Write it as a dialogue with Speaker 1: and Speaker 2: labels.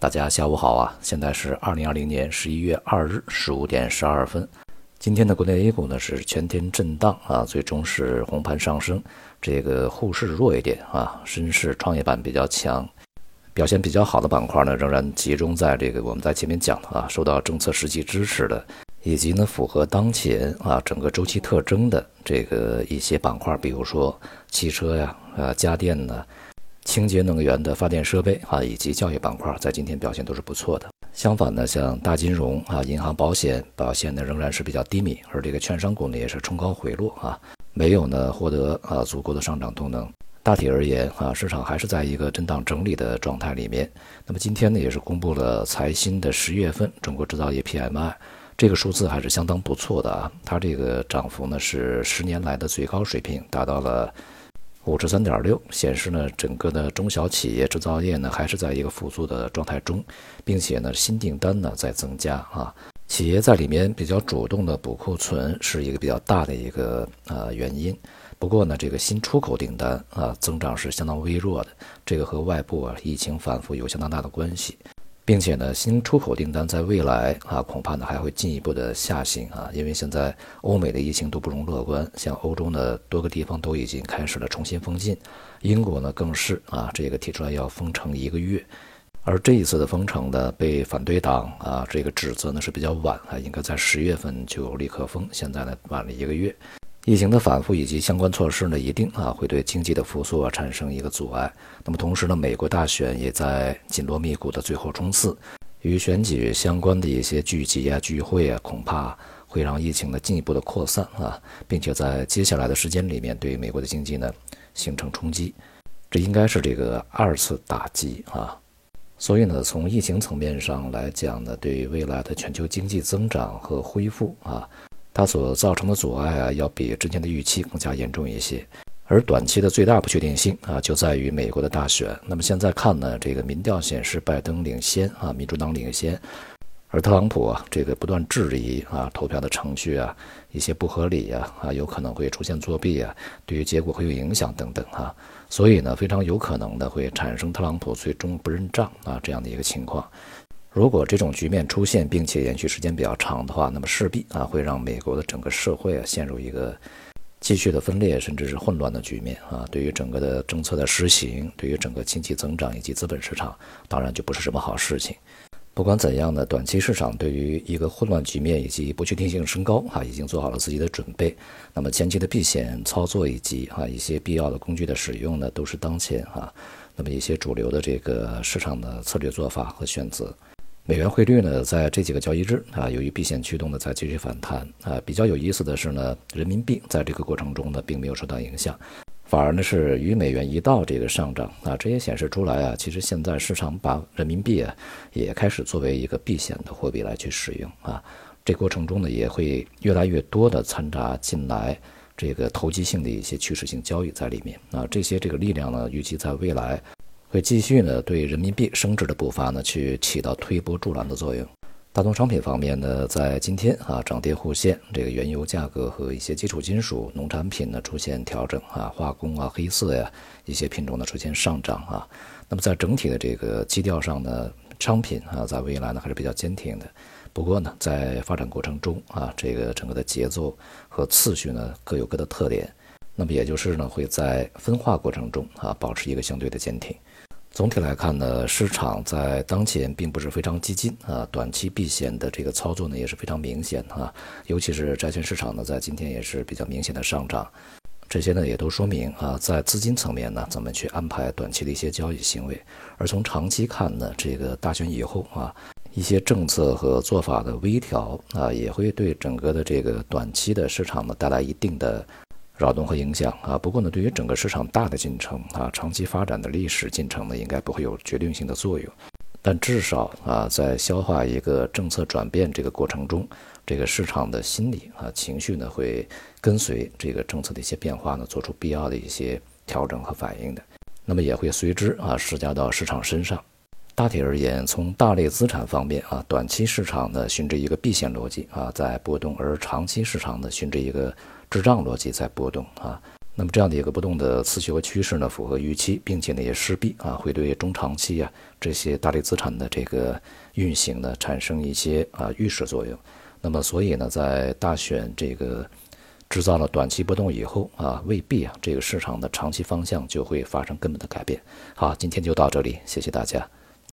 Speaker 1: 大家下午好啊！现在是二零二零年十一月二日十五点十二分。今天的国内 A 股呢是全天震荡啊，最终是红盘上升。这个沪市弱一点啊，深市创业板比较强，表现比较好的板块呢仍然集中在这个我们在前面讲的啊，受到政策实际支持的，以及呢符合当前啊整个周期特征的这个一些板块，比如说汽车呀、呃家电呢。清洁能源的发电设备啊，以及教育板块，在今天表现都是不错的。相反呢，像大金融啊、银行、保险表现呢仍然是比较低迷，而这个券商股呢也是冲高回落啊，没有呢获得啊足够的上涨动能。大体而言啊，市场还是在一个震荡整理的状态里面。那么今天呢，也是公布了财新的十月份中国制造业 PMI，这个数字还是相当不错的啊，它这个涨幅呢是十年来的最高水平，达到了。五十三点六显示呢，整个的中小企业制造业呢还是在一个复苏的状态中，并且呢新订单呢在增加啊，企业在里面比较主动的补库存是一个比较大的一个呃原因。不过呢，这个新出口订单啊增长是相当微弱的，这个和外部啊疫情反复有相当大的关系。并且呢，新出口订单在未来啊，恐怕呢还会进一步的下行啊，因为现在欧美的疫情都不容乐观，像欧洲呢多个地方都已经开始了重新封禁，英国呢更是啊这个提出来要封城一个月，而这一次的封城呢被反对党啊这个指责呢是比较晚啊，应该在十月份就立刻封，现在呢晚了一个月。疫情的反复以及相关措施呢，一定啊会对经济的复苏啊产生一个阻碍。那么同时呢，美国大选也在紧锣密鼓的最后冲刺，与选举相关的一些聚集啊、聚会啊，恐怕会让疫情呢进一步的扩散啊，并且在接下来的时间里面对美国的经济呢形成冲击，这应该是这个二次打击啊。所以呢，从疫情层面上来讲呢，对于未来的全球经济增长和恢复啊。它所造成的阻碍啊，要比之前的预期更加严重一些。而短期的最大不确定性啊，就在于美国的大选。那么现在看呢，这个民调显示拜登领先啊，民主党领先，而特朗普啊，这个不断质疑啊，投票的程序啊，一些不合理啊，啊，有可能会出现作弊啊，对于结果会有影响等等啊。所以呢，非常有可能的会产生特朗普最终不认账啊这样的一个情况。如果这种局面出现，并且延续时间比较长的话，那么势必啊会让美国的整个社会啊陷入一个继续的分裂，甚至是混乱的局面啊。对于整个的政策的实行，对于整个经济增长以及资本市场，当然就不是什么好事情。不管怎样呢，短期市场对于一个混乱局面以及不确定性升高啊，已经做好了自己的准备。那么前期的避险操作以及啊一些必要的工具的使用呢，都是当前啊那么一些主流的这个市场的策略做法和选择。美元汇率呢，在这几个交易日啊，由于避险驱动的在继续反弹啊。比较有意思的是呢，人民币在这个过程中呢，并没有受到影响，反而呢是与美元一道这个上涨啊。这也显示出来啊，其实现在市场把人民币啊，也开始作为一个避险的货币来去使用啊。这过程中呢，也会越来越多的掺杂进来这个投机性的一些趋势性交易在里面啊。这些这个力量呢，预计在未来。会继续呢，对人民币升值的步伐呢，去起到推波助澜的作用。大宗商品方面呢，在今天啊，涨跌互现，这个原油价格和一些基础金属、农产品呢出现调整啊，化工啊、黑色呀一些品种呢出现上涨啊。那么在整体的这个基调上呢，商品啊，在未来呢还是比较坚挺的。不过呢，在发展过程中啊，这个整个的节奏和次序呢各有各的特点。那么也就是呢，会在分化过程中啊，保持一个相对的坚挺。总体来看呢，市场在当前并不是非常激进啊，短期避险的这个操作呢也是非常明显啊，尤其是债券市场呢，在今天也是比较明显的上涨，这些呢也都说明啊，在资金层面呢，怎么去安排短期的一些交易行为，而从长期看呢，这个大选以后啊，一些政策和做法的微调啊，也会对整个的这个短期的市场呢带来一定的。扰动和影响啊，不过呢，对于整个市场大的进程啊，长期发展的历史进程呢，应该不会有决定性的作用。但至少啊，在消化一个政策转变这个过程中，这个市场的心理啊情绪呢，会跟随这个政策的一些变化呢，做出必要的一些调整和反应的。那么也会随之啊施加到市场身上。大体而言，从大类资产方面啊，短期市场呢循着一个避险逻辑啊在波动，而长期市场呢循着一个。滞胀逻辑在波动啊，那么这样的一个波动的次序和趋势呢，符合预期，并且呢也势必啊会对中长期啊这些大类资产的这个运行呢产生一些啊预示作用。那么所以呢，在大选这个制造了短期波动以后啊，未必啊这个市场的长期方向就会发生根本的改变。好，今天就到这里，谢谢大家。